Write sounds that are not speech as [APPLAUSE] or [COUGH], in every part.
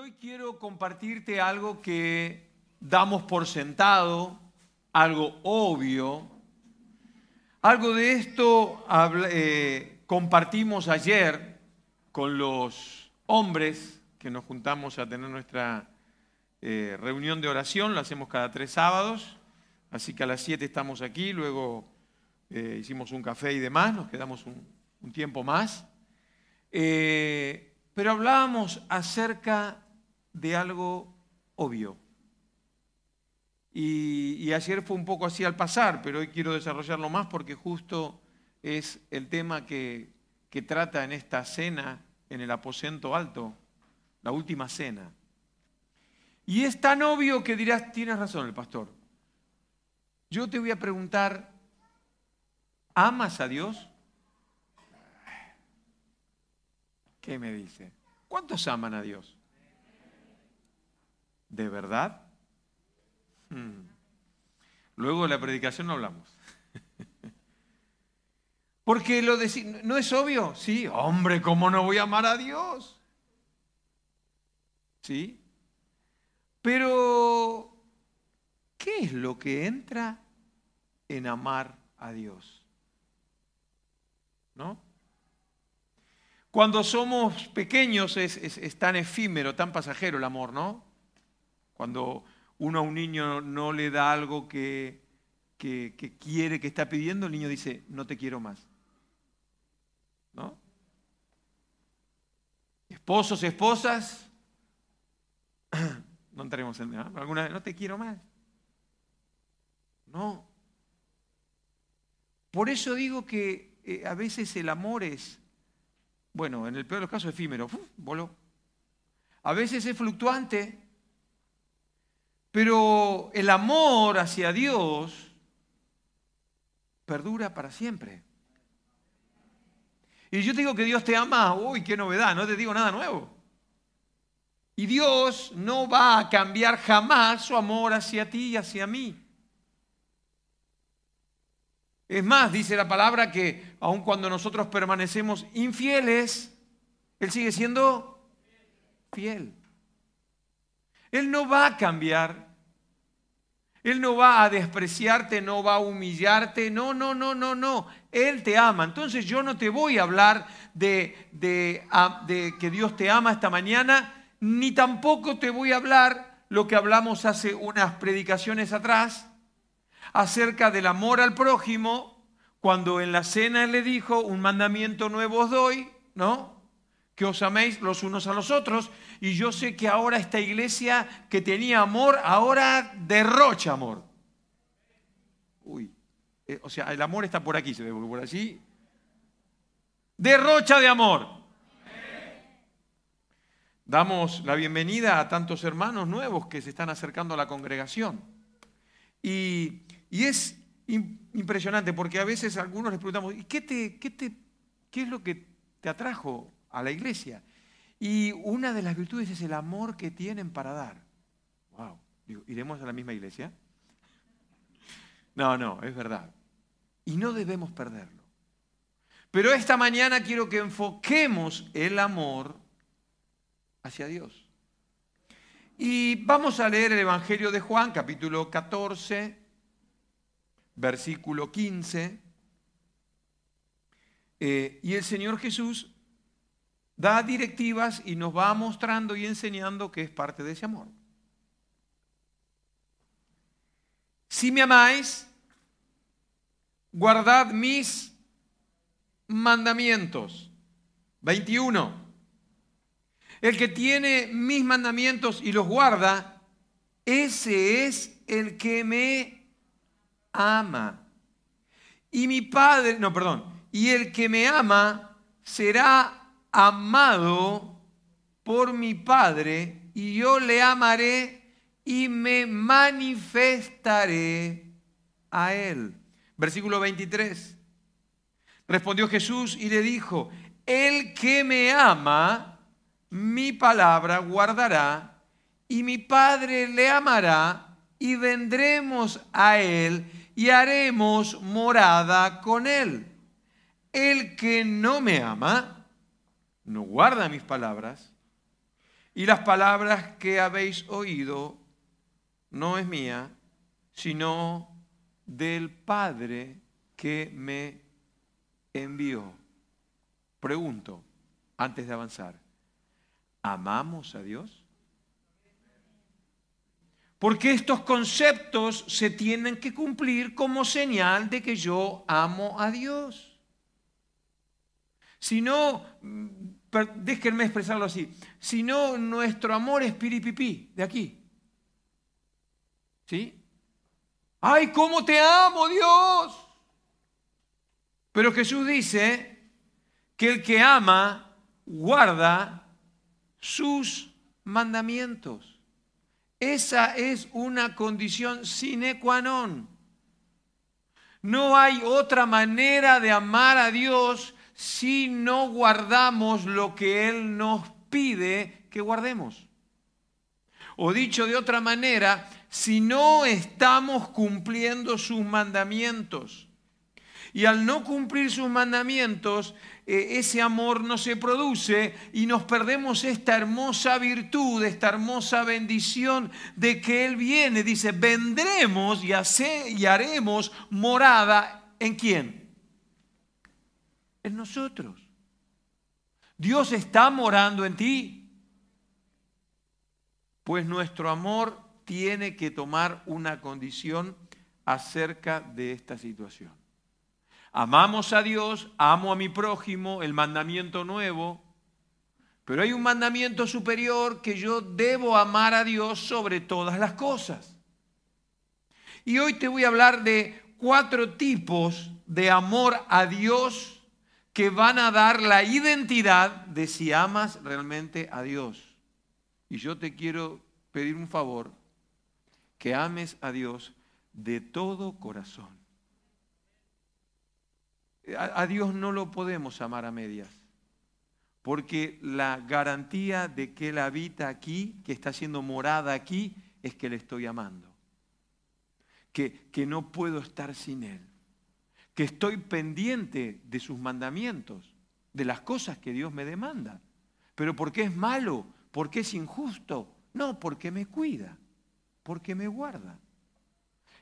hoy quiero compartirte algo que damos por sentado, algo obvio. Algo de esto eh, compartimos ayer con los hombres que nos juntamos a tener nuestra eh, reunión de oración, lo hacemos cada tres sábados, así que a las siete estamos aquí, luego eh, hicimos un café y demás, nos quedamos un, tiempo más. pero hablábamos acerca de algo obvio. Y, ayer fue un poco así al pasar, pero hoy quiero desarrollarlo más porque justo es el tema que, que trata en esta cena en el aposento alto, la última cena. Y es tan obvio que dirás, tienes razón el pastor. Yo te voy a preguntar, ¿amas a Dios? ¿Qué me dice? ¿Cuántos aman a Dios? ¿De verdad? Hmm. Luego de la predicación no hablamos. [LAUGHS] Porque lo de, ¿no es obvio? Sí, hombre, ¿cómo no voy a amar a Dios? ¿Sí? Pero, ¿qué es lo que entra en amar a Dios? ¿No? Cuando somos pequeños es, es tan efímero, tan pasajero el amor, ¿no? Cuando uno a un niño no le da algo que, quiere, que está pidiendo, el niño dice, no te quiero más. ¿No? Esposos, esposas, [CLEARS THROAT] no entraremos en ¿no? alguna vez, no te quiero más. No. Por eso digo que eh, a veces el amor es, bueno, en el peor de los casos efímero, voló. A veces es fluctuante, pero el amor hacia Dios perdura para siempre. Y yo te digo que Dios te ama, uy, qué novedad, no te digo nada nuevo. Y Dios no va a cambiar jamás su amor hacia ti y hacia mí. Es más, dice la palabra que aun cuando nosotros permanecemos infieles, Él sigue siendo fiel. Él no va a cambiar. Él no va a despreciarte, no va a humillarte. No, no, no, no, no. Él te ama. Entonces yo no te voy a hablar de, de, que Dios te ama esta mañana, ni tampoco te voy a hablar lo que hablamos hace unas predicaciones atrás acerca del amor al prójimo, cuando en la cena le dijo, un mandamiento nuevo os doy, ¿no? Que os améis los unos a los otros. Y yo sé que ahora esta iglesia que tenía amor, ahora derrocha amor. Uy, eh, o sea, el amor está por aquí, se ve, por allí. Derrocha de amor. Damos la bienvenida a tantos hermanos nuevos que se están acercando a la congregación. Y, es impresionante porque a veces algunos les preguntamos, ¿y qué, te, qué, te, qué es lo que te atrajo a la iglesia. Y una de las virtudes es el amor que tienen para dar. Wow. ¿iremos a la misma iglesia? No, no, es verdad. Y no debemos perderlo. Pero esta mañana quiero que enfoquemos el amor hacia Dios. Y vamos a leer el Evangelio de Juan, capítulo 14, versículo 15. Eh, y el Señor Jesús da directivas y nos va mostrando y enseñando que es parte de ese amor. Si me amáis, guardad mis mandamientos. 21. El que tiene mis mandamientos y los guarda, ese es el que me ama. Y mi Padre, no, perdón, y el que me ama será amado por mi Padre, y yo le amaré y me manifestaré a él. Versículo 23. Respondió Jesús y le dijo, el que me ama, mi palabra guardará, y mi Padre le amará, y vendremos a él y haremos morada con él. El que no me ama, no guarda mis palabras, Y las palabras que habéis oído no es mía, sino del Padre que me envió. Pregunto, antes de avanzar, ¿amamos a Dios? Porque estos conceptos se tienen que cumplir como señal de que yo amo a Dios. Si no, déjenme expresarlo así, si no, nuestro amor es piripipí, de aquí. ¿Sí? ¡Ay, cómo te amo, Dios! Pero Jesús dice que el que ama guarda sus mandamientos. Esa es una condición sine qua non. No hay otra manera de amar a Dios si no guardamos lo que Él nos pide que guardemos. O dicho de otra manera, si no estamos cumpliendo sus mandamientos. Y al no cumplir sus mandamientos, eh, ese amor no se produce y nos perdemos esta hermosa virtud, esta hermosa bendición de que Él viene. Dice, vendremos y, y haremos morada en quién? En nosotros. Dios está morando en ti. Pues nuestro amor tiene que tomar una condición acerca de esta situación. Amamos a Dios, amo a mi prójimo, el mandamiento nuevo, pero hay un mandamiento superior que yo debo amar a Dios sobre todas las cosas. Y hoy te voy a hablar de cuatro tipos de amor a Dios que van a dar la identidad de si amas realmente a Dios. Y yo te quiero pedir un favor, que ames a Dios de todo corazón. A, Dios no lo podemos amar a medias, porque la garantía de que Él habita aquí, que está siendo morada aquí, es que le estoy amando. Que, que no puedo estar sin Él. Que estoy pendiente de sus mandamientos, de las cosas que Dios me demanda. Pero porque es malo, porque es injusto, no, porque me cuida, porque me guarda.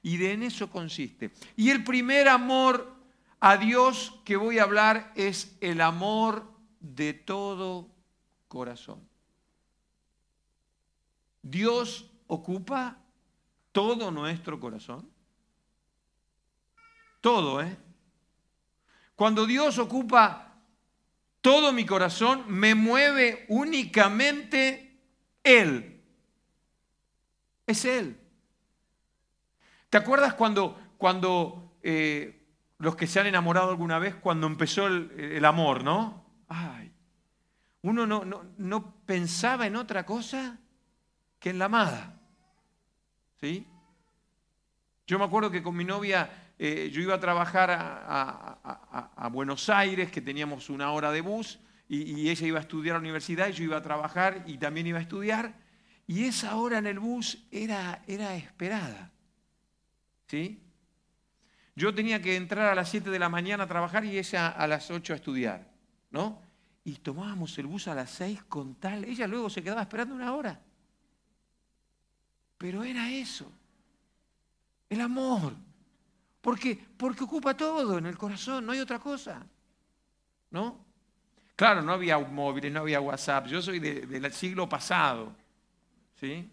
Y de en eso consiste. Y el primer amor a Dios que voy a hablar es el amor de todo corazón. Dios ocupa todo nuestro corazón. Todo, ¿eh? Cuando Dios ocupa todo mi corazón, me mueve únicamente Él. Es Él. ¿Te acuerdas cuando, cuando eh, los que se han enamorado alguna vez cuando empezó el, amor, ¿no? Ay, uno no, no, pensaba en otra cosa que en la amada. ¿Sí? Yo me acuerdo que con mi novia eh, yo iba a trabajar a, Buenos Aires, que teníamos una hora de bus, y, ella iba a estudiar a la universidad, y yo iba a trabajar y también iba a estudiar, y esa hora en el bus era, era esperada. ¿Sí? Yo tenía que entrar a las 7 de la mañana a trabajar y ella a las 8 a estudiar, ¿no? Y tomábamos el bus a las 6 con tal, ella luego se quedaba esperando una hora. Pero era eso, el amor. Porque, porque ocupa todo en el corazón, no hay otra cosa, ¿no? Claro, no había móviles, no había WhatsApp, yo soy del siglo pasado, ¿sí?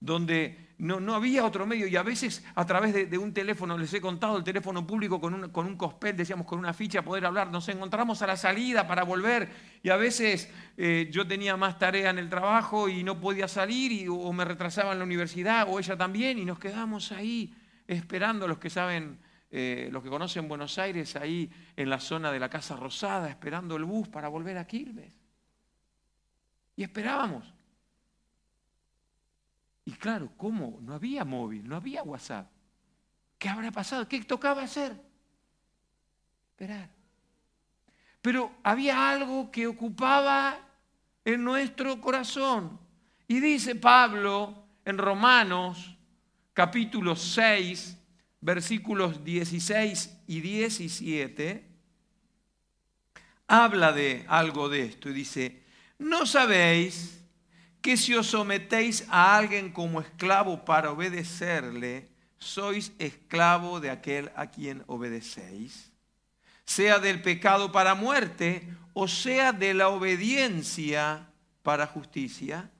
Donde no, había otro medio y a veces a través de, un teléfono, les he contado el teléfono público con un, con un cospel, decíamos con una ficha poder hablar, nos encontramos a la salida para volver y a veces eh, yo tenía más tarea en el trabajo y no podía salir o me retrasaba en la universidad o ella también y nos quedamos ahí esperando los que saben, eh, los que conocen Buenos Aires, ahí en la zona de la Casa Rosada, esperando el bus para volver a Quilmes. Y esperábamos. Y claro, ¿cómo? No había móvil, no había WhatsApp. ¿Qué habrá pasado? ¿Qué tocaba hacer? Esperar. Pero había algo que ocupaba en nuestro corazón. Y dice Pablo en Romanos capítulo 6, versículos 16 y 17, habla de algo de esto y dice, ¿no sabéis que si os sometéis a alguien como esclavo para obedecerle, sois esclavo de aquel a quien obedecéis? Sea del pecado para muerte o sea de la obediencia para justicia.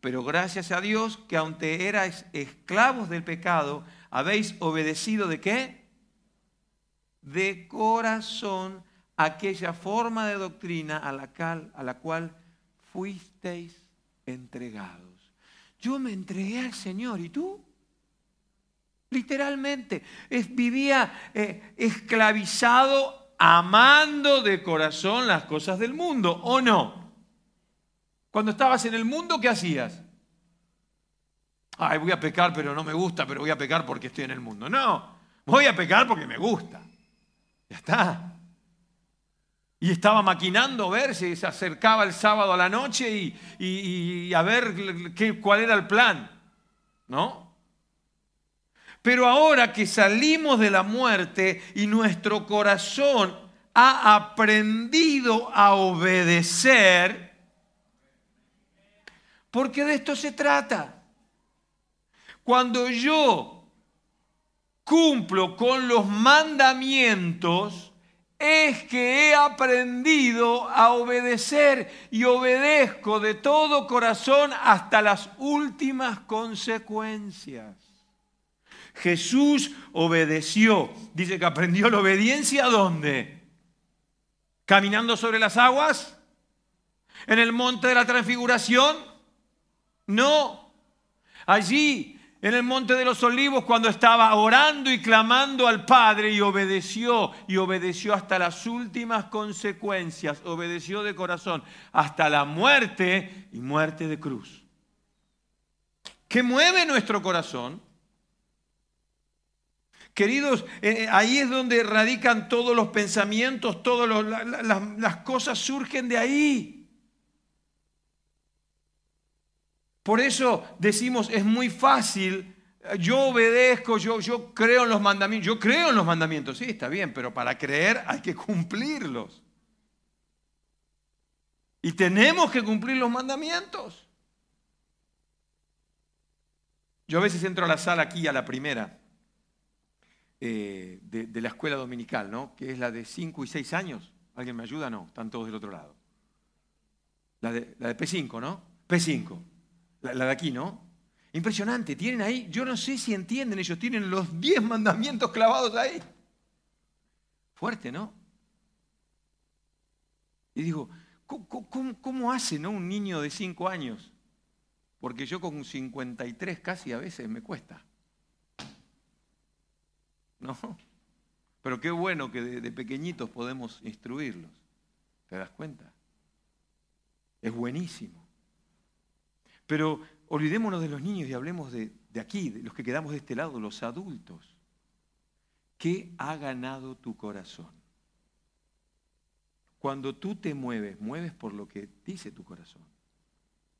Pero gracias a Dios que aunque erais esclavos del pecado, habéis obedecido de qué? De corazón aquella forma de doctrina a la cual, fuisteis entregados. Yo me entregué al Señor, ¿y tú? Literalmente, vivía eh, esclavizado, amando de corazón las cosas del mundo, ¿o no? Cuando estabas en el mundo, ¿qué hacías? Ay, voy a pecar, pero no me gusta, pero voy a pecar porque estoy en el mundo. No, voy a pecar porque me gusta. Ya está. Y estaba maquinando a ver si se acercaba el sábado a la noche y, a ver qué, cuál era el plan. ¿No? Pero ahora que salimos de la muerte y nuestro corazón ha aprendido a obedecer, porque de esto se trata. Cuando yo cumplo con los mandamientos, es que he aprendido a obedecer y obedezco de todo corazón hasta las últimas consecuencias. Jesús obedeció. Dice que aprendió la obediencia ¿dónde? ¿Caminando sobre las aguas? ¿En el monte de la transfiguración? No. Allí en el monte de los olivos cuando estaba orando y clamando al Padre y obedeció y obedeció hasta las últimas consecuencias, obedeció de corazón hasta la muerte y muerte de cruz. ¿Qué mueve nuestro corazón? Queridos, eh, eh, ahí es donde radican todos los pensamientos, todas las cosas surgen de ahí. Por eso decimos, es muy fácil, yo obedezco, yo, yo creo en los mandamientos, yo creo en los mandamientos, sí, está bien, pero para creer hay que cumplirlos. Y tenemos que cumplir los mandamientos. Yo a veces entro a la sala aquí, a la primera, eh, de, la escuela dominical, ¿no? Que es la de 5 y 6 años. ¿Alguien me ayuda? No, están todos del otro lado. La de, la de P5, ¿no? P5 la, de aquí, ¿no? Impresionante, tienen ahí, yo no sé si entienden ellos, tienen los diez mandamientos clavados ahí. Fuerte, ¿no? Y digo, ¿cómo, hace ¿no? un niño de cinco años? Porque yo con 53 casi a veces me cuesta. ¿No? Pero qué bueno que de pequeñitos podemos instruirlos. ¿Te das cuenta? Es buenísimo. Pero olvidémonos de los niños y hablemos de, aquí, de los que quedamos de este lado, los adultos. ¿Qué ha ganado tu corazón? Cuando tú te mueves, mueves por lo que dice tu corazón.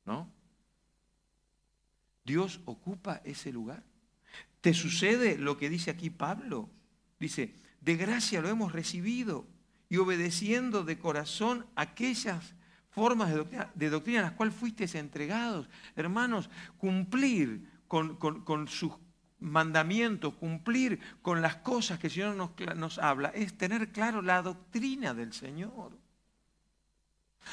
¿No? Dios ocupa ese lugar. ¿Te sucede lo que dice aquí Pablo? Dice, de gracia lo hemos recibido y obedeciendo de corazón aquellas formas de doctrina, a las cuales fuisteis entregados. Hermanos, cumplir con, sus mandamientos, cumplir con las cosas que el Señor nos, nos, habla, es tener claro la doctrina del Señor.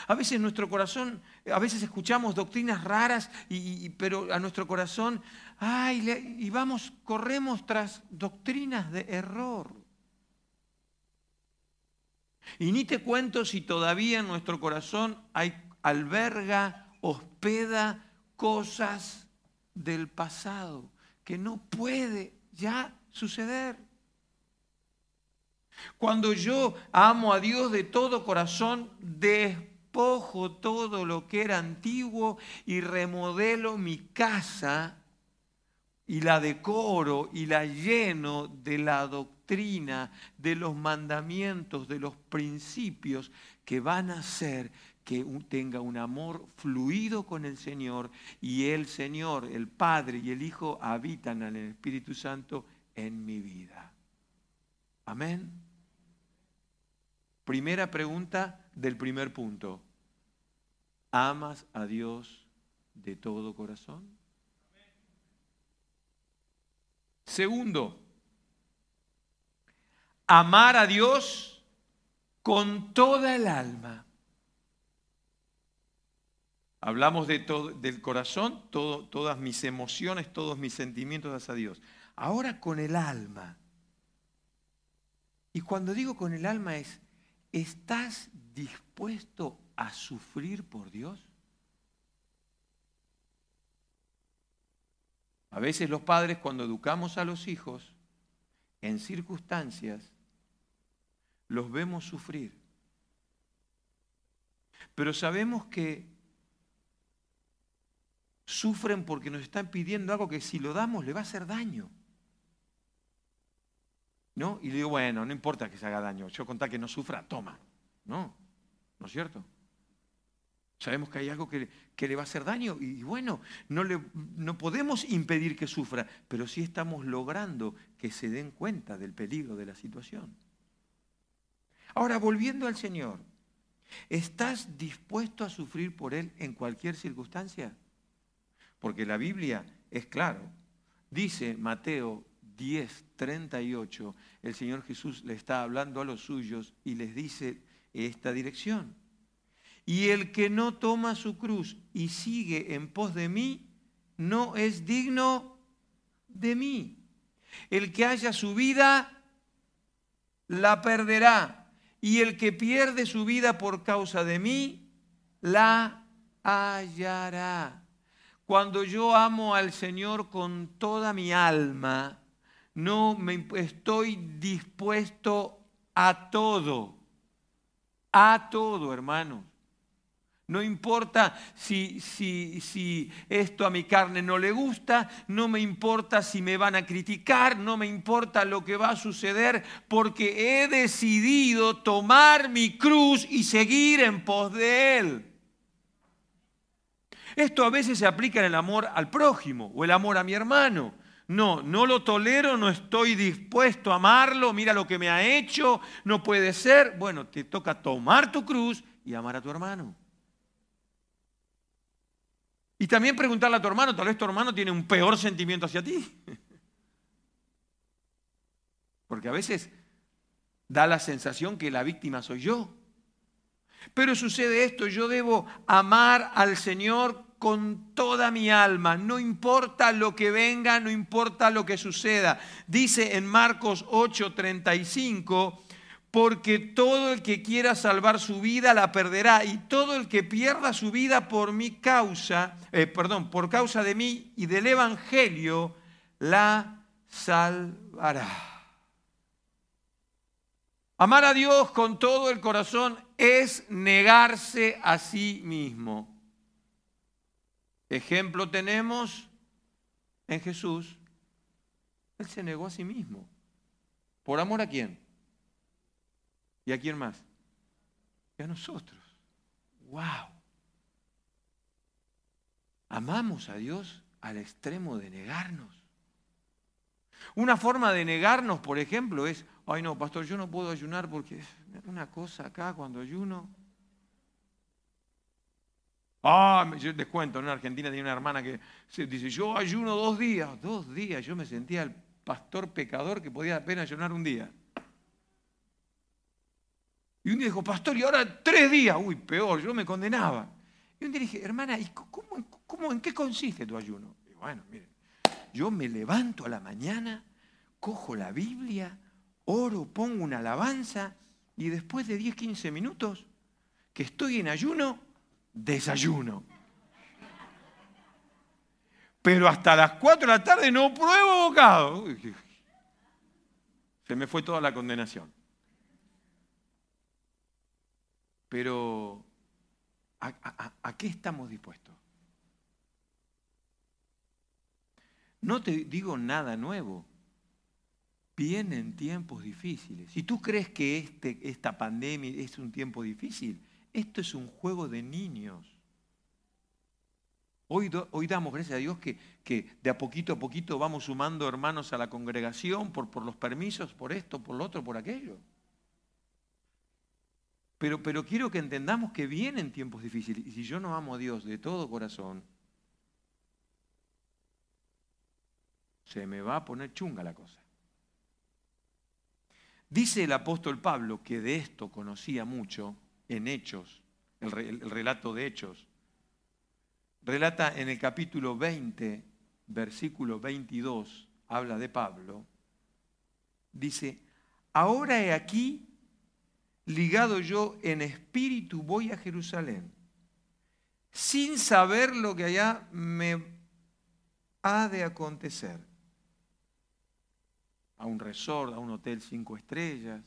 A veces nuestro corazón, a veces escuchamos doctrinas raras, y, pero a nuestro corazón, ay, y vamos, corremos tras doctrinas de error. Y ni te cuento si todavía en nuestro corazón alberga, hospeda cosas del pasado que no puede ya suceder. Cuando yo amo a Dios de todo corazón, despojo todo lo que era antiguo y remodelo mi casa y la decoro y la lleno de la doctrina, de los mandamientos, de los principios que van a hacer que tenga un amor fluido con el Señor y el Señor, el Padre y el Hijo habitan en el Espíritu Santo en mi vida. Amén. Primera pregunta del primer punto. ¿Amas a Dios de todo corazón? Segundo, amar a Dios con toda el alma. Hablamos de todo, del corazón, todas mis emociones, todos mis sentimientos hacia Dios. Ahora con el alma. Y cuando digo con el alma es, ¿estás dispuesto a sufrir por Dios? A veces los padres cuando educamos a los hijos en circunstancias, los vemos sufrir. Pero sabemos que sufren porque nos están pidiendo algo que si lo damos le va a hacer daño. ¿No? Y le digo, bueno, no importa que se haga daño, yo contar que no sufra, toma. No, ¿no es cierto? Sabemos que hay algo que, le va a hacer daño y, bueno, no, le, no podemos impedir que sufra, pero sí estamos logrando que se den cuenta del peligro de la situación. Ahora, volviendo al Señor, ¿estás dispuesto a sufrir por Él en cualquier circunstancia? Porque la Biblia es claro. Dice Mateo 10, 38, el Señor Jesús le está hablando a los suyos y les dice esta dirección. Y el que no toma su cruz y sigue en pos de mí, no es digno de mí. El que haya su vida, la perderá. Y el que pierde su vida por causa de mí, la hallará. Cuando yo amo al Señor con toda mi alma, no me estoy dispuesto a todo. A todo, hermano. No importa si, si, si, esto a mi carne no le gusta, no me importa si me van a criticar, no me importa lo que va a suceder, porque he decidido tomar mi cruz y seguir en pos de Él. Esto a veces se aplica en el amor al prójimo o el amor a mi hermano. No, no lo tolero, no estoy dispuesto a amarlo, mira lo que me ha hecho, no puede ser. Bueno, te toca tomar tu cruz y amar a tu hermano. Y también preguntarle a tu hermano, tal vez tu hermano tiene un peor sentimiento hacia ti. [LAUGHS] Porque a veces da la sensación que la víctima soy yo. Pero sucede esto, yo debo amar al Señor con toda mi alma, no importa lo que venga, no importa lo que suceda. Dice en Marcos 8:35, porque todo el que quiera salvar su vida la perderá y todo el que pierda su vida por mi causa, eh, perdón, por causa de mí y del evangelio la salvará. Amar a Dios con todo el corazón es negarse a sí mismo. Ejemplo tenemos en Jesús. Él se negó a sí mismo. ¿Por amor a quién? ¿Y a quién más? Y a nosotros. ¡Wow! Amamos a Dios al extremo de negarnos. Una forma de negarnos, por ejemplo, es, ay no, pastor, yo no puedo ayunar porque es una cosa acá cuando ayuno. Ah, yo les cuento, en Argentina tenía una hermana que dice, yo ayuno dos días, dos días, yo me sentía el pastor pecador que podía apenas ayunar un día. Y un día dijo, pastor, y ahora tres días, uy, peor, yo me condenaba. Y un día dije, hermana, ¿y cómo, en qué consiste tu ayuno? Y bueno, miren, yo me levanto a la mañana, cojo la Biblia, oro, pongo una alabanza y después de 10, 15 minutos que estoy en ayuno, desayuno. Pero hasta las 4 de la tarde no pruebo bocado. Se me fue toda la condenación. Pero, ¿a, qué estamos dispuestos? No te digo nada nuevo. Vienen tiempos difíciles. Si tú crees que este, esta pandemia es un tiempo difícil, esto es un juego de niños. Hoy, hoy damos gracias a Dios que, que, de a poquito a poquito vamos sumando hermanos a la congregación por, por los permisos, por esto, por lo otro, por aquello. Pero, pero quiero que entendamos que vienen tiempos difíciles. Y si yo no amo a Dios de todo corazón, se me va a poner chunga la cosa. Dice el apóstol Pablo que de esto conocía mucho en Hechos, el, el relato de Hechos. Relata en el capítulo 20, versículo 22, habla de Pablo. Dice, ahora he aquí ligado yo en espíritu voy a Jerusalén, sin saber lo que allá me ha de acontecer. A un resort, a un hotel cinco estrellas.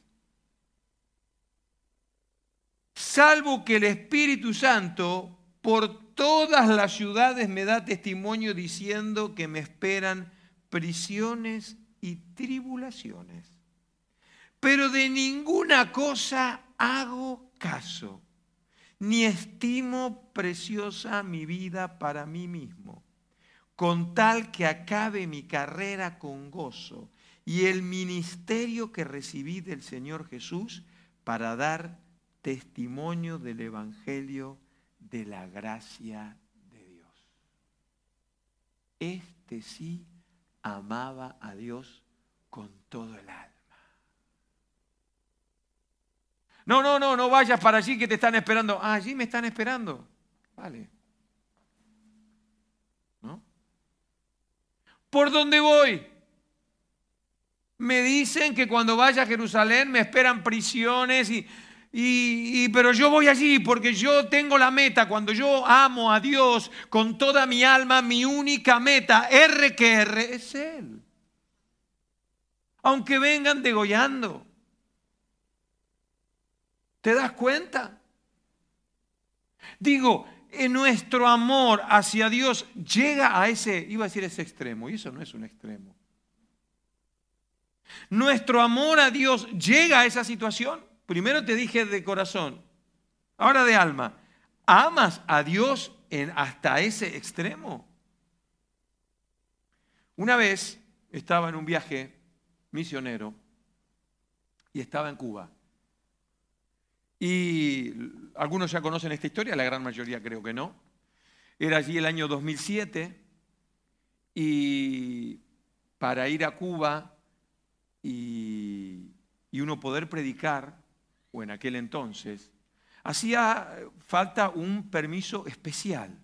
Salvo que el Espíritu Santo por todas las ciudades me da testimonio diciendo que me esperan prisiones y tribulaciones pero de ninguna cosa hago caso, ni estimo preciosa mi vida para mí mismo, con tal que acabe mi carrera con gozo y el ministerio que recibí del Señor Jesús para dar testimonio del Evangelio de la gracia de Dios. Este sí amaba a Dios con todo el alma. No, no, no, no vayas para allí que te están esperando. Ah, allí me están esperando. Vale. ¿No? ¿Por dónde voy? Me dicen que cuando vaya a Jerusalén me esperan prisiones y, y, pero yo voy allí porque yo tengo la meta. Cuando yo amo a Dios con toda mi alma, mi única meta, R que R, es Él. Aunque vengan degollando. ¿Te das cuenta? Digo, en nuestro amor hacia Dios llega a ese, iba a decir ese extremo, y eso no es un extremo. Nuestro amor a Dios llega a esa situación. Primero te dije de corazón, ahora de alma. ¿Amas a Dios en, hasta ese extremo? Una vez estaba en un viaje misionero y estaba en Cuba. Y algunos ya conocen esta historia, la gran mayoría creo que no. Era allí el año 2007 y para ir a Cuba y, uno poder predicar, o en aquel entonces, hacía falta un permiso especial.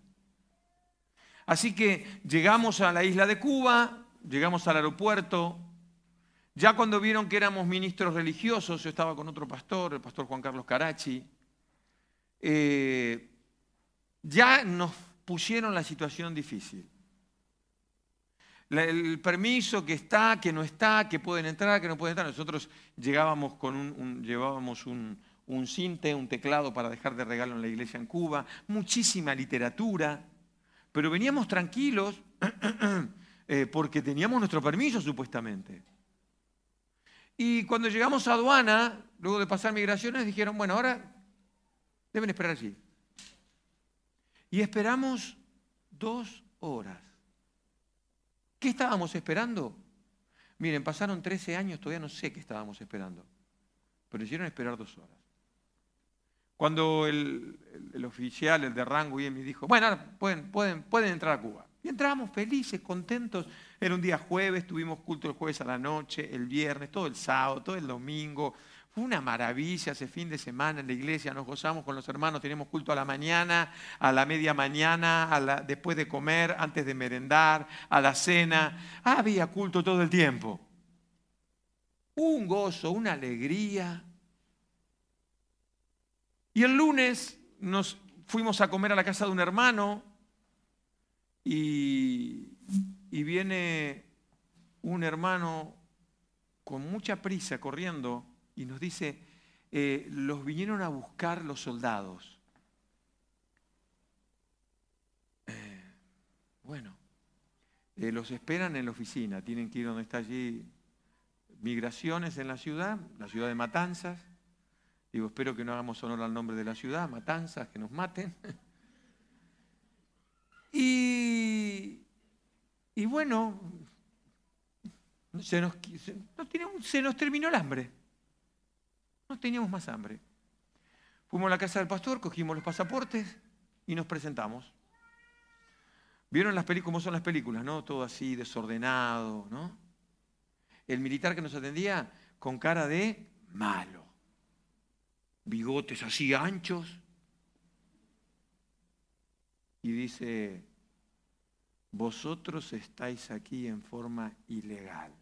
Así que llegamos a la isla de Cuba, llegamos al aeropuerto, ya cuando vieron que éramos ministros religiosos, yo estaba con otro pastor, el pastor Juan Carlos Carachi, eh, ya nos pusieron la situación difícil. El permiso que está, que no está, que pueden entrar, que no pueden entrar. Nosotros llegábamos con un, llevábamos un, un cinte, un teclado para dejar de regalo en la iglesia en Cuba, muchísima literatura, pero veníamos tranquilos [CLEARS THROAT] eh, porque teníamos nuestro permiso supuestamente. Y cuando llegamos a aduana, luego de pasar migraciones, dijeron, bueno, ahora deben esperar allí. Y esperamos dos horas. ¿Qué estábamos esperando? Miren, pasaron 13 años, todavía no sé qué estábamos esperando, pero hicieron esperar dos horas. Cuando el, oficial, el de rango, y me dijo, bueno, ahora pueden, pueden, pueden entrar a Cuba. Y entramos felices, contentos. Era un día jueves, tuvimos culto el jueves a la noche, el viernes, todo el sábado, todo el domingo. Fue una maravilla ese fin de semana en la iglesia, nos gozamos con los hermanos, tenemos culto a la mañana, a la media mañana, a después de comer, antes de merendar, a la cena. había culto todo el tiempo. Un gozo, una alegría. Y el lunes nos fuimos a comer a la casa de un hermano y, viene un hermano con mucha prisa corriendo y nos dice, eh, los vinieron a buscar los soldados. Eh, bueno, eh, los esperan en la oficina, tienen que ir donde está allí migraciones en la ciudad, la ciudad de Matanzas. Digo, espero que no hagamos honor al nombre de la ciudad, Matanzas, que nos maten. [LAUGHS] Y, bueno, se nos, terminó el hambre. No teníamos más hambre. Fuimos a la casa del pastor, cogimos los pasaportes y nos presentamos. ¿Vieron las cómo son las películas, no? Todo así desordenado, ¿no? El militar que nos atendía con cara de malo. Bigotes así anchos. Y dice, vosotros estáis aquí en forma ilegal.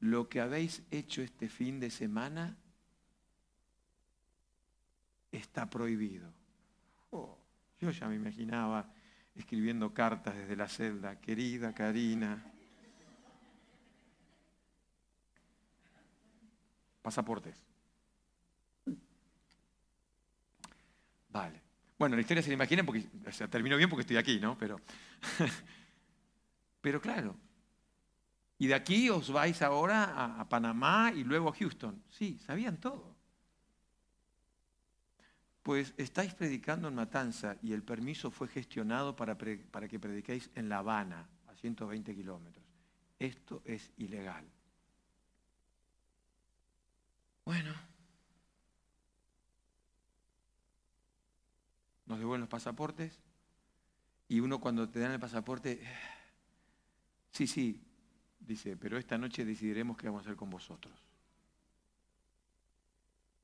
Lo que habéis hecho este fin de semana está prohibido. Oh, yo ya me imaginaba escribiendo cartas desde la celda, querida Karina. Pasaportes. Vale. Bueno, la historia se la imaginan porque o bien porque estoy aquí, ¿no? Pero, [LAUGHS] pero claro. Y de aquí os vais ahora a, a Panamá y luego a Houston. Sí, sabían todo. Pues estáis predicando en Matanza y el permiso fue gestionado para, para que prediquéis en La Habana, a 120 kilómetros. Esto es ilegal. Bueno, nos devuelven los pasaportes y uno cuando te dan el pasaporte, sí, sí, dice, pero esta noche decidiremos qué vamos a hacer con vosotros.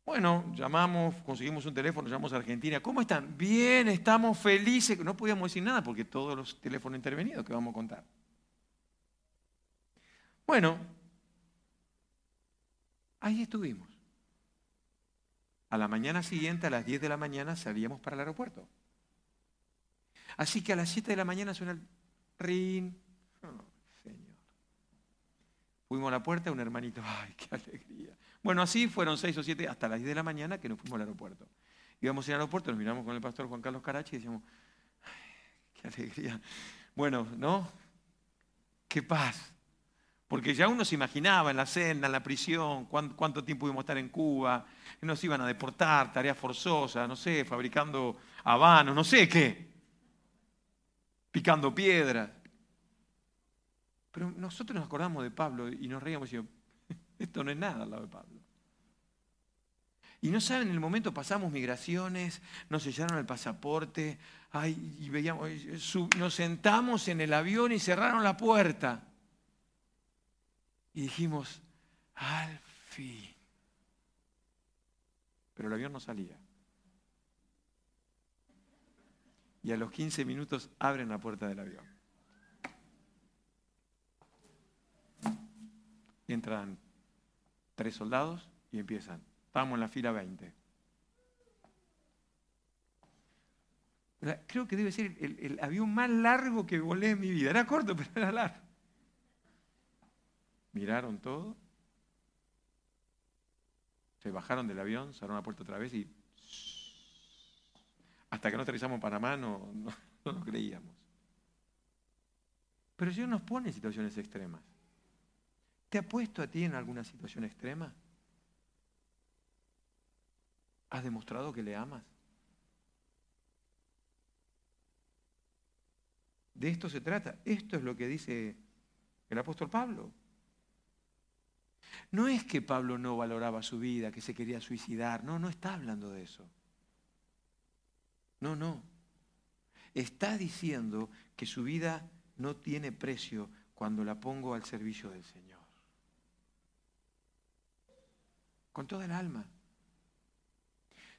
Bueno, llamamos, conseguimos un teléfono, llamamos a Argentina. ¿Cómo están? Bien, estamos felices. No podíamos decir nada porque todos los teléfonos intervenidos que vamos a contar. Bueno, ahí estuvimos. A la mañana siguiente, a las 10 de la mañana, salíamos para el aeropuerto. Así que a las 7 de la mañana suena el ring. Oh. Fuimos a la puerta, un hermanito, [LAUGHS] ay, qué alegría. Bueno, así fueron seis o siete hasta las 10 de la mañana que nos fuimos al aeropuerto. Íbamos al aeropuerto, nos miramos con el pastor Juan Carlos Carachi y decíamos, qué alegría. Bueno, ¿no? Qué paz. Porque ya uno se imaginaba en la cena, en la prisión, cuánto, tiempo íbamos a estar en Cuba, nos iban a deportar, tareas forzosas, no sé, fabricando habanos, no sé qué, picando piedras. Pero nosotros nos acordamos de Pablo y nos reíamos y decíamos, [LAUGHS] esto no es nada al lado de Pablo. Y no saben, en el momento pasamos migraciones, nos sellaron el pasaporte, y veíamos, nos sentamos en el avión y cerraron la puerta. Y dijimos, al fin. Pero el avión no salía. Y a los 15 minutos abren la puerta del avión. Entran tres soldados y empiezan. Estamos en la fila 20. Creo que debe ser el, avión más largo que volé en mi vida. Era corto, pero era largo. Miraron todo. Se bajaron del avión, cerraron la puerta otra vez y hasta que no aterrizamos Panamá no, no, [LAUGHS] no lo creíamos. Pero el Señor nos pone en situaciones extremas. ¿Te ha puesto a ti en alguna situación extrema? ¿Has demostrado que le amas? De esto se trata. Esto es lo que dice el apóstol Pablo. No es que Pablo no valoraba su vida, que se quería suicidar. No, no está hablando de eso. No, no. Está diciendo que su vida no tiene precio cuando la pongo al servicio del Señor. con toda el alma.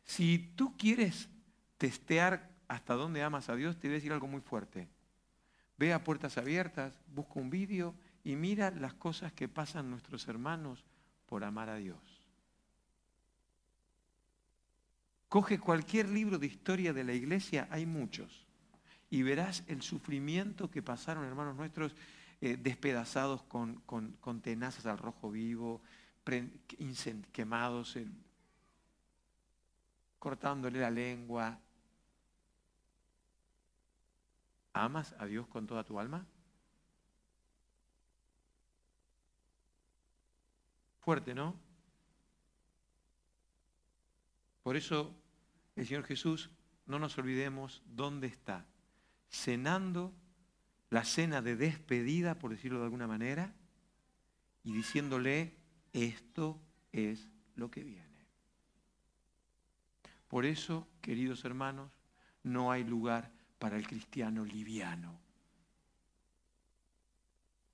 Si tú quieres testear hasta dónde amas a Dios, te voy a decir algo muy fuerte. Ve a puertas abiertas, busca un vídeo y mira las cosas que pasan nuestros hermanos por amar a Dios. Coge cualquier libro de historia de la iglesia, hay muchos, y verás el sufrimiento que pasaron hermanos nuestros eh, despedazados con, con tenazas al rojo vivo, quemados, cortándole la lengua. ¿Amas a Dios con toda tu alma? Fuerte, ¿no? Por eso el Señor Jesús, no nos olvidemos dónde está, cenando la cena de despedida, por decirlo de alguna manera, y diciéndole esto es lo que viene. Por eso, queridos hermanos, no hay lugar para el cristiano liviano.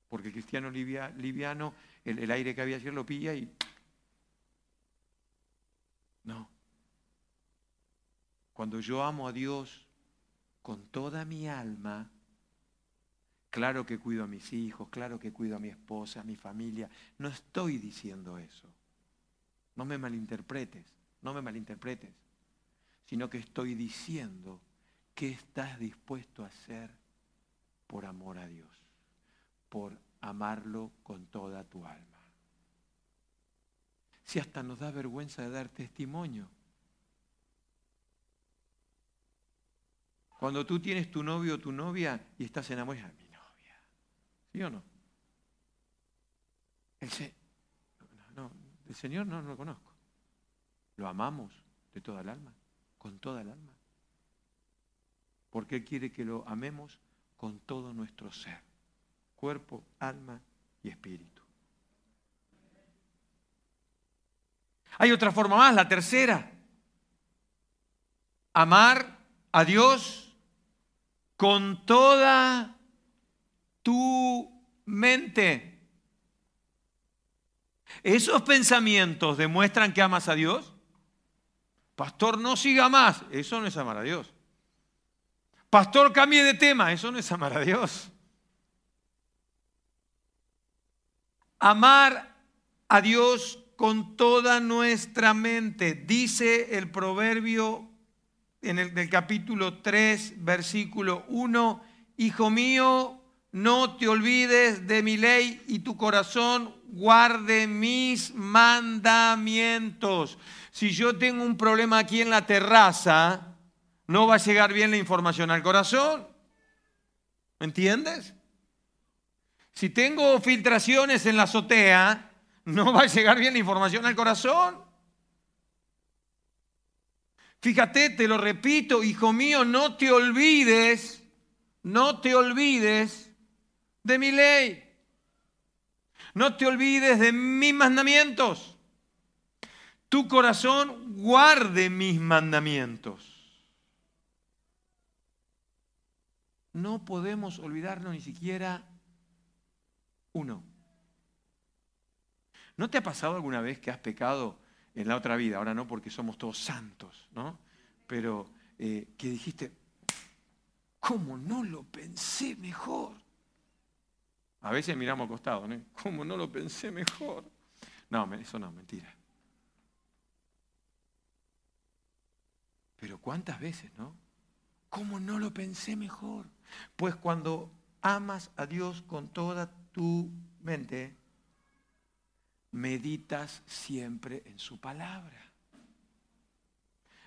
Porque el cristiano liviano, el, aire que había ayer lo pilla y... No. Cuando yo amo a Dios con toda mi alma, claro que cuido a mis hijos, claro que cuido a mi esposa, a mi familia. No estoy diciendo eso. No me malinterpretes, no me malinterpretes sino que estoy diciendo qué estás dispuesto a hacer por amor a Dios, por amarlo con toda tu alma. Si hasta nos da vergüenza de dar testimonio. Cuando tú tienes tu novio o tu novia y estás enamorada, mi novia. ¿Sí o no? El, no, el Señor no, no lo conozco. Lo amamos de toda el alma con toda el alma. Porque Él quiere que lo amemos con todo nuestro ser, cuerpo, alma y espíritu. Hay otra forma más, la tercera. Amar a Dios con toda tu mente. ¿Esos pensamientos demuestran que amas a Dios? Pastor, no siga más. Eso no es amar a Dios. Pastor, cambie de tema. Eso no es amar a Dios. Amar a Dios con toda nuestra mente. Dice el proverbio en el capítulo 3, versículo 1, Hijo mío, no te olvides de mi ley y tu corazón guarde mis mandamientos. Si yo tengo un problema aquí en la terraza, no va a llegar bien la información al corazón. ¿Me entiendes? Si tengo filtraciones en la azotea, no va a llegar bien la información al corazón. Fíjate, te lo repito, hijo mío, no te olvides, no te olvides de mi ley. No te olvides de mis mandamientos tu corazón guarde mis mandamientos. No podemos olvidarnos ni siquiera ¿No te ha pasado alguna vez que has pecado en la otra vida? Ahora no porque somos todos santos, ¿no? Pero eh, que dijiste, ¿cómo no lo pensé mejor? A veces miramos al costado, ¿no? ¿Cómo no lo pensé mejor? No, eso no, mentira. Pero ¿cuántas veces, no? ¿Cómo no lo pensé mejor? Pues cuando amas a Dios con toda tu mente, meditas siempre en su palabra.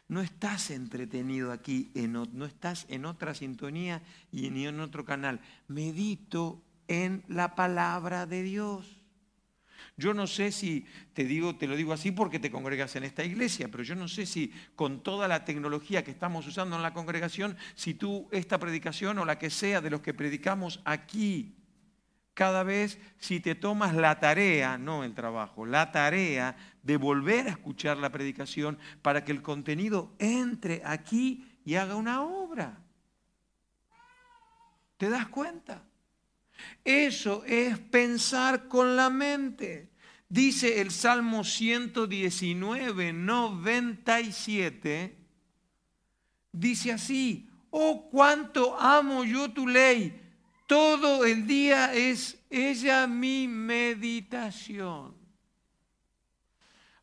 No estás entretenido aquí, no estás en otra sintonía y ni en otro canal. Medito en la palabra de Dios. Yo no sé si, te digo, te lo digo así porque te congregas en esta iglesia, pero yo no sé si con toda la tecnología que estamos usando en la congregación, si tú esta predicación o la que sea de los que predicamos aquí, cada vez si te tomas la tarea, no el trabajo, la tarea de volver a escuchar la predicación para que el contenido entre aquí y haga una obra. ¿Te das cuenta? Eso es pensar con la mente. Dice el Salmo 119, 97, dice así, oh cuánto amo yo tu ley, todo el día es ella mi meditación.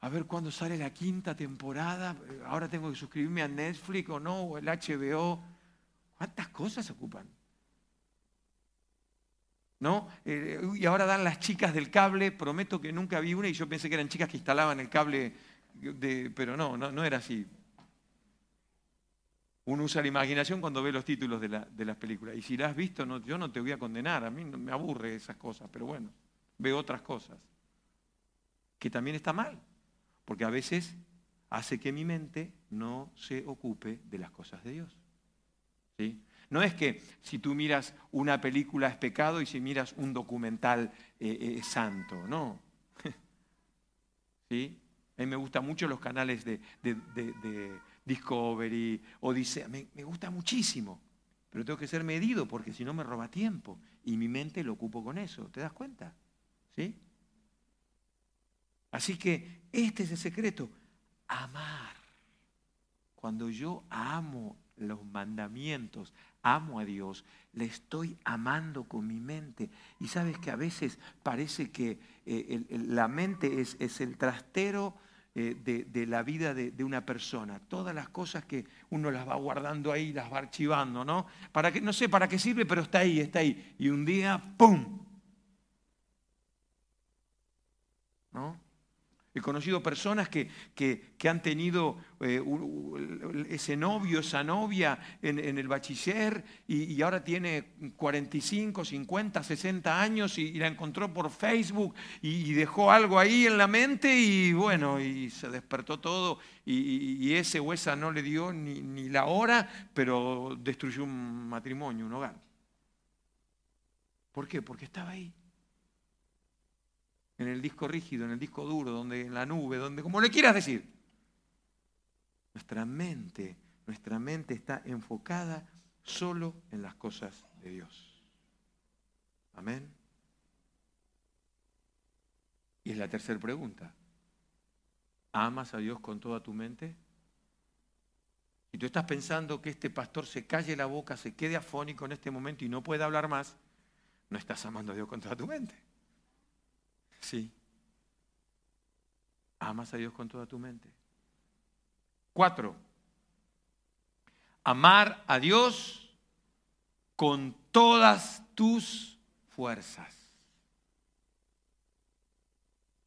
A ver cuándo sale la quinta temporada, ahora tengo que suscribirme a Netflix o no, o el HBO. ¿Cuántas cosas ocupan? ¿no? Eh, y ahora dan las chicas del cable, prometo que nunca vi una y yo pensé que eran chicas que instalaban el cable, pero no, no, era así. Uno usa la imaginación cuando ve los títulos de, las películas. Y si la has visto, no, yo no te voy a condenar, a mí me aburre esas cosas, pero bueno, veo otras cosas. Que también está mal, porque a veces hace que mi mente no se ocupe de las cosas de Dios. ¿Sí? No es que si tú miras una película es pecado y si miras un documental eh, eh, es santo, no. [LAUGHS] ¿Sí? A mí me gustan mucho los canales de, Discovery, Odisea, me, me gusta muchísimo. Pero tengo que ser medido porque si no me roba tiempo. Y mi mente lo ocupo con eso. ¿Te das cuenta? ¿Sí? Así que este es el secreto. Amar. Cuando yo amo los mandamientos, amo a Dios, le estoy amando con mi mente. Y sabes que a veces parece que eh, la mente es, es el trastero eh, de, la vida de, de, una persona. Todas las cosas que uno las va guardando ahí, las va archivando, ¿no? Para que, no sé para qué sirve, pero está ahí, está ahí. Y un día, ¡pum! ¿No? He conocido personas que, que, han tenido eh, ese novio, esa novia en, el bachiller y, ahora tiene 45, 50, 60 años y, la encontró por Facebook y, dejó algo ahí en la mente y bueno, y se despertó todo y, ese o esa no le dio ni, ni la hora, pero destruyó un matrimonio, un hogar. ¿Por qué? Porque estaba ahí en el disco rígido, en el disco duro, donde en la nube, donde como le quieras decir. Nuestra mente, nuestra mente está enfocada solo en las cosas de Dios. Amén. Y es la tercera pregunta. ¿Amas a Dios con toda tu mente? Y tú estás pensando que este pastor se calle la boca, se quede afónico en este momento y no puede hablar más, no estás amando a Dios con toda tu mente. Sí. Amas a Dios con toda tu mente. Cuatro. Amar a Dios con todas tus fuerzas.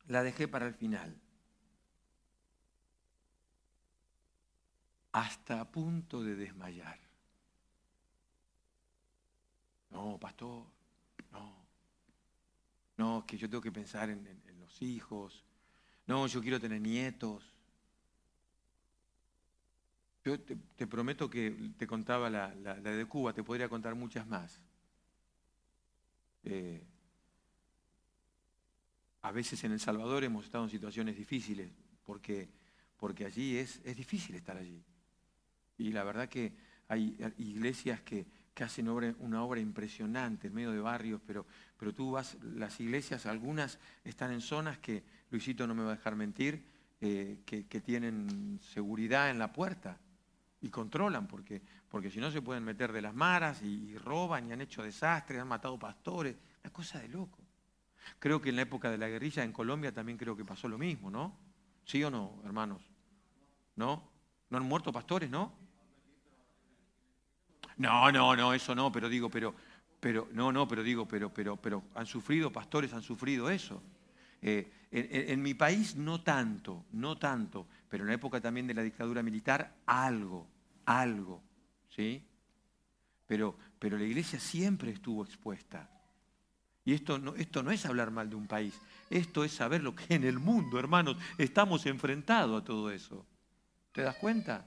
La dejé para el final. Hasta a punto de desmayar. No, pastor. No, que yo tengo que pensar en, los hijos. No, yo quiero tener nietos. Yo te, prometo que te contaba la, de Cuba, te podría contar muchas más. Eh, a veces en El Salvador hemos estado en situaciones difíciles, porque, porque allí es, es difícil estar allí. Y la verdad que hay iglesias que, que hacen una obra impresionante en medio de barrios, pero, pero tú vas, las iglesias, algunas están en zonas que, Luisito no me va a dejar mentir, eh, que, tienen seguridad en la puerta y controlan, porque, porque si no se pueden meter de las maras y, roban y han hecho desastres, han matado pastores, una cosa de loco. Creo que en la época de la guerrilla en Colombia también creo que pasó lo mismo, ¿no? ¿Sí o no, hermanos? ¿No? ¿No han muerto pastores, no? No, no, no, eso no, pero digo, pero, pero, no, no, pero digo, pero, pero, pero, han sufrido, pastores han sufrido eso. Eh, en, mi país no tanto, no tanto, pero en la época también de la dictadura militar, algo, algo, ¿sí? Pero, pero la iglesia siempre estuvo expuesta. Y esto no, esto no es hablar mal de un país, esto es saber lo que en el mundo, hermanos, estamos enfrentados a todo eso. ¿Te das cuenta?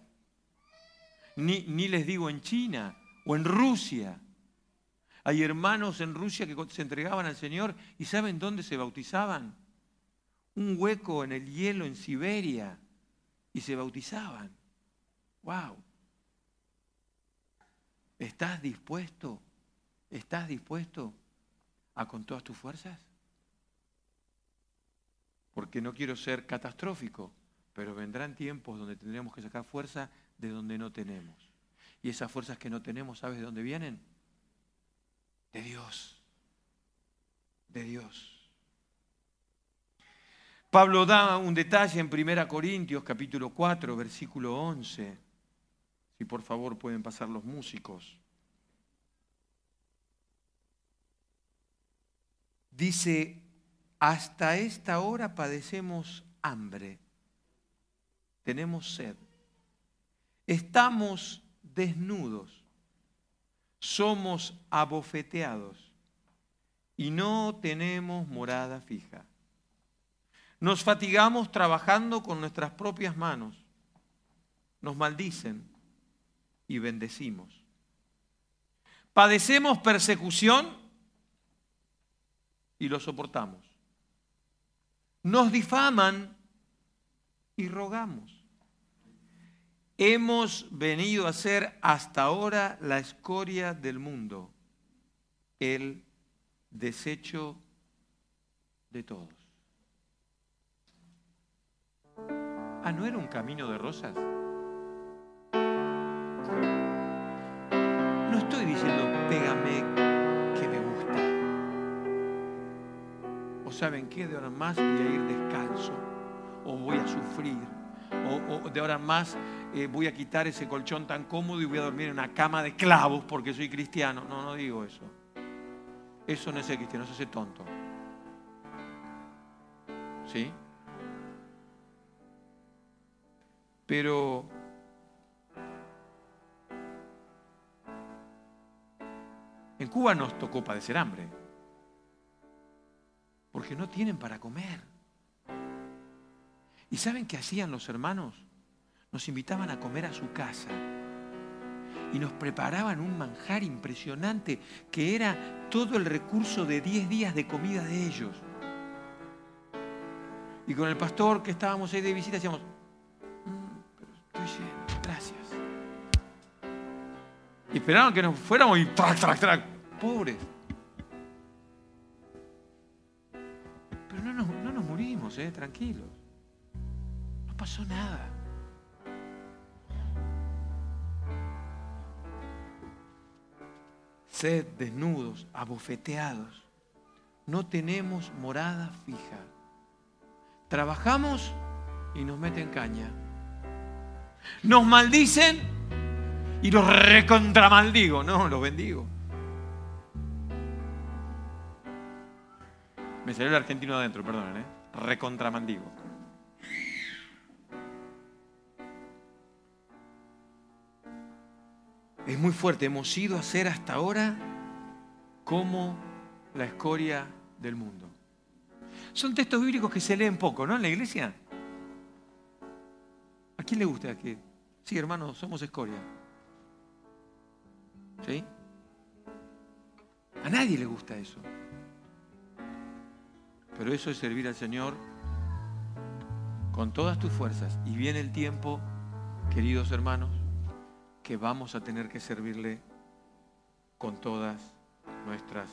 Ni, ni les digo en China, o en Rusia. Hay hermanos en Rusia que se entregaban al Señor y ¿saben dónde se bautizaban? Un hueco en el hielo en Siberia y se bautizaban. ¡Wow! ¿Estás dispuesto? ¿Estás dispuesto a con todas tus fuerzas? Porque no quiero ser catastrófico, pero vendrán tiempos donde tendremos que sacar fuerza de donde no tenemos. Y esas fuerzas que no tenemos, ¿sabes de dónde vienen? De Dios. De Dios. Pablo da un detalle en 1 Corintios capítulo 4, versículo 11. Si por favor pueden pasar los músicos. Dice, hasta esta hora padecemos hambre, tenemos sed, estamos desnudos, somos abofeteados y no tenemos morada fija. Nos fatigamos trabajando con nuestras propias manos, nos maldicen y bendecimos. Padecemos persecución y lo soportamos. Nos difaman y rogamos. Hemos venido a ser hasta ahora la escoria del mundo, el desecho de todos. Ah, ¿no era un camino de rosas? No estoy diciendo pégame que me gusta. O saben qué, de ahora más voy a ir descalzo. O voy a sufrir. O, de ahora más eh, voy a quitar ese colchón tan cómodo y voy a dormir en una cama de clavos porque soy cristiano. No, no digo eso. Eso no es ser cristiano, eso es ser tonto. ¿Sí? Pero en Cuba nos tocó padecer hambre, porque no tienen para comer. ¿Y saben qué hacían los hermanos? Nos invitaban a comer a su casa y nos preparaban un manjar impresionante que era todo el recurso de 10 días de comida de ellos. Y con el pastor que estábamos ahí de visita decíamos, gracias. Y esperaron que nos fuéramos y trac, trac, trac. Pobres. Pero no nos, no nos morimos, eh, tranquilos. No pasó nada. Sed desnudos, abofeteados. No tenemos morada fija. Trabajamos y nos meten caña nos maldicen y los recontramaldigo. No, los bendigo. Me salió el argentino adentro, perdón, ¿eh? Es muy fuerte. Hemos ido a ser hasta ahora como la escoria del mundo. Son textos bíblicos que se leen poco, ¿no? En la iglesia. ¿A quién le gusta que, sí, hermano, somos escoria? ¿Sí? A nadie le gusta eso. Pero eso es servir al Señor con todas tus fuerzas. Y viene el tiempo, queridos hermanos, que vamos a tener que servirle con todas nuestras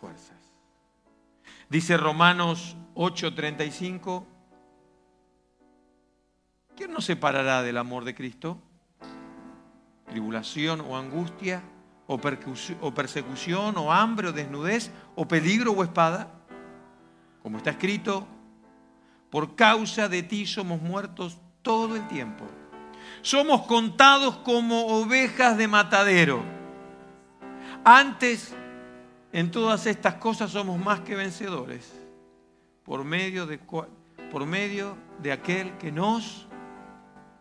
fuerzas. Dice Romanos 8:35, ¿Quién nos separará del amor de Cristo? ¿Tribulación o angustia? ¿O, persecución o hambre o desnudez? ¿O peligro o espada? Como está escrito, por causa de ti somos muertos todo el tiempo. Somos contados como ovejas de matadero. Antes, en todas estas cosas somos más que vencedores por medio de, por medio de aquel que nos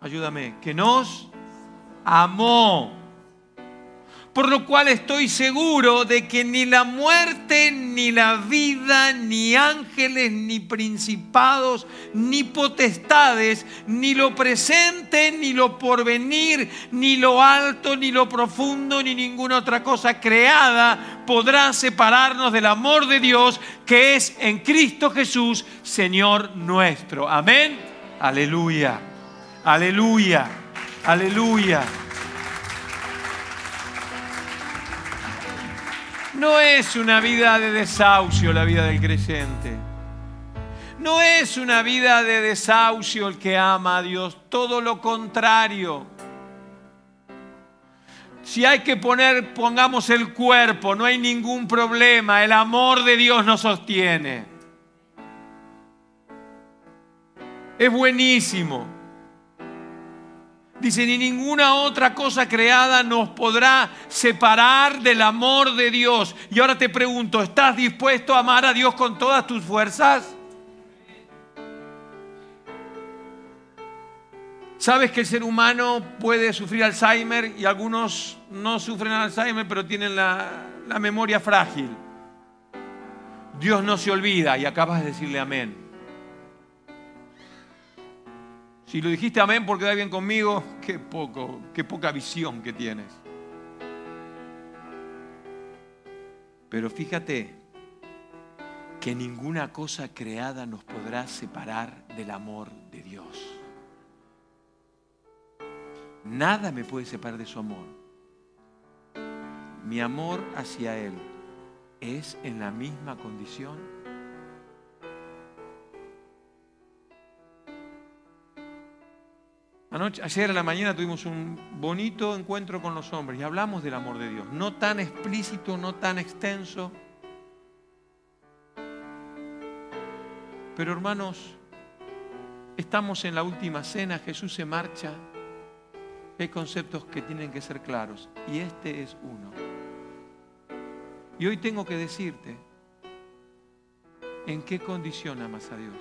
ayúdame, que nos amó. Por lo cual estoy seguro de que ni la muerte, ni la vida, ni ángeles, ni principados, ni potestades, ni lo presente, ni lo porvenir, ni lo alto, ni lo profundo, ni ninguna otra cosa creada podrá separarnos del amor de Dios que es en Cristo Jesús, Señor nuestro. Amén. Aleluya. Aleluya, aleluya. No es una vida de desahucio la vida del creyente. No es una vida de desahucio el que ama a Dios, todo lo contrario. Si hay que poner, pongamos el cuerpo, no hay ningún problema, el amor de Dios nos sostiene. Es buenísimo. Dice, ni ninguna otra cosa creada nos podrá separar del amor de Dios. Y ahora te pregunto, ¿estás dispuesto a amar a Dios con todas tus fuerzas? ¿Sabes que el ser humano puede sufrir Alzheimer y algunos no sufren Alzheimer pero tienen la, memoria frágil? Dios no se olvida y acabas de decirle amén. Si lo dijiste amén porque da bien conmigo, qué poco, qué poca visión que tienes. Pero fíjate que ninguna cosa creada nos podrá separar del amor de Dios. Nada me puede separar de su amor. Mi amor hacia Él es en la misma condición. Anoche, ayer a la mañana tuvimos un bonito encuentro con los hombres y hablamos del amor de Dios. No tan explícito, no tan extenso. Pero hermanos, estamos en la última cena, Jesús se marcha. Hay conceptos que tienen que ser claros y este es uno. Y hoy tengo que decirte, ¿en qué condición amas a Dios?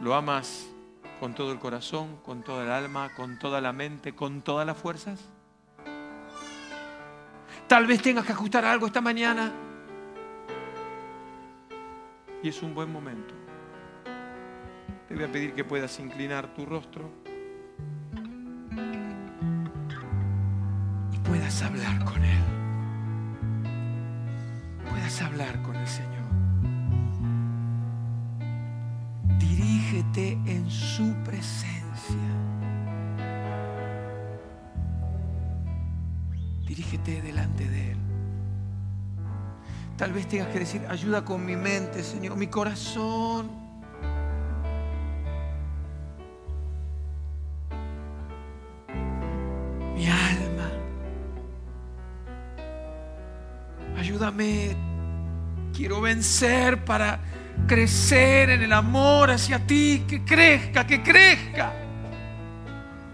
¿Lo amas con todo el corazón, con toda el alma, con toda la mente, con todas las fuerzas? Tal vez tengas que ajustar algo esta mañana. Y es un buen momento. Te voy a pedir que puedas inclinar tu rostro y puedas hablar con Él. Puedas hablar con el Señor. Dirígete en su presencia. Dirígete delante de Él. Tal vez tengas que decir, ayuda con mi mente, Señor, mi corazón. Mi alma. Ayúdame. Quiero vencer para crecer en el amor hacia ti, que crezca, que crezca.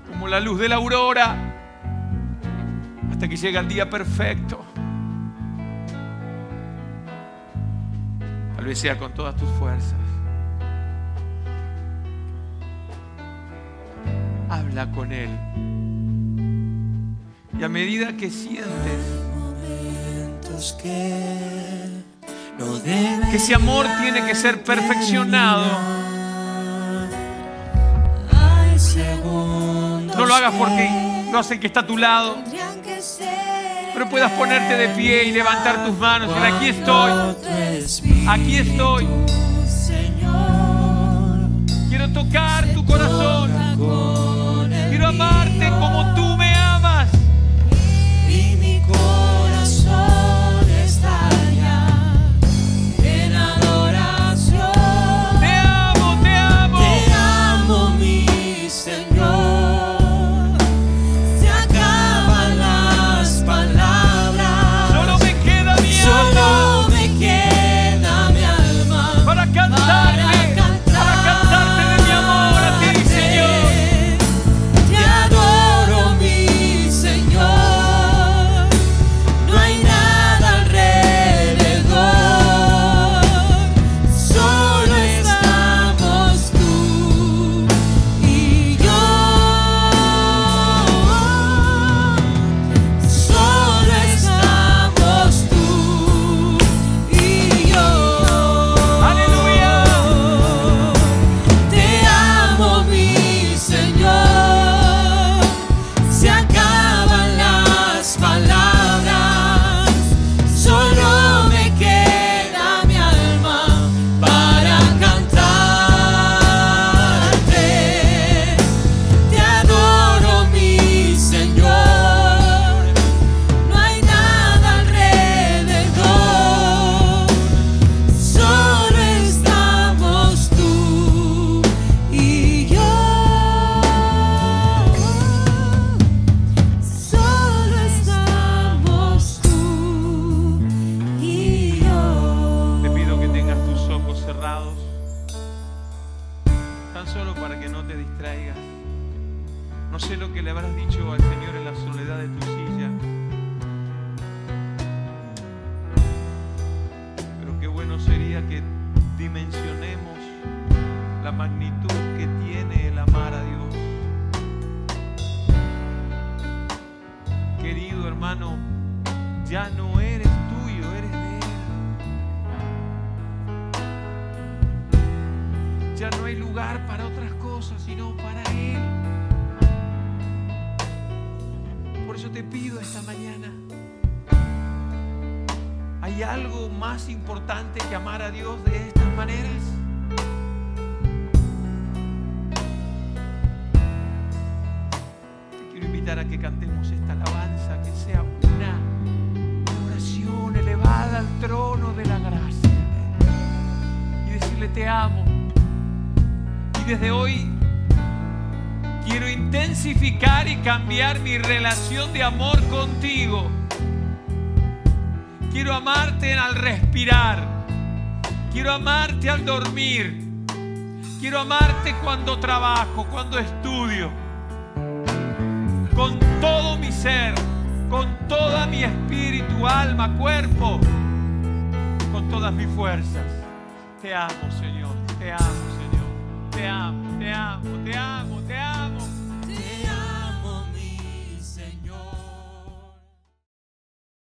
Como la luz de la aurora. Hasta que llegue el día perfecto. Tal vez sea con todas tus fuerzas. Habla con Él. Y a medida que sientes que, ese amor tiene que ser perfeccionado, no lo hagas porque que no sé que está a tu lado, pero puedas ponerte de pie y levantar tus manos aquí estoy, aquí estoy. Quiero tocar tu corazón. Quiero amarte como tú No sé lo que le habrás dicho al Señor en la soledad de tu silla, pero qué bueno sería que dimensionemos la magnitud te pido esta mañana. ¿Hay algo más importante que amar a Dios de estas maneras? Cambiar mi relación de amor contigo. Quiero amarte al respirar. Quiero amarte al dormir. Quiero amarte cuando trabajo, cuando estudio. Con todo mi ser, con toda mi espíritu, alma, cuerpo, con todas mis fuerzas. Te amo, Señor. Te amo, Señor. Te amo, te amo, te amo.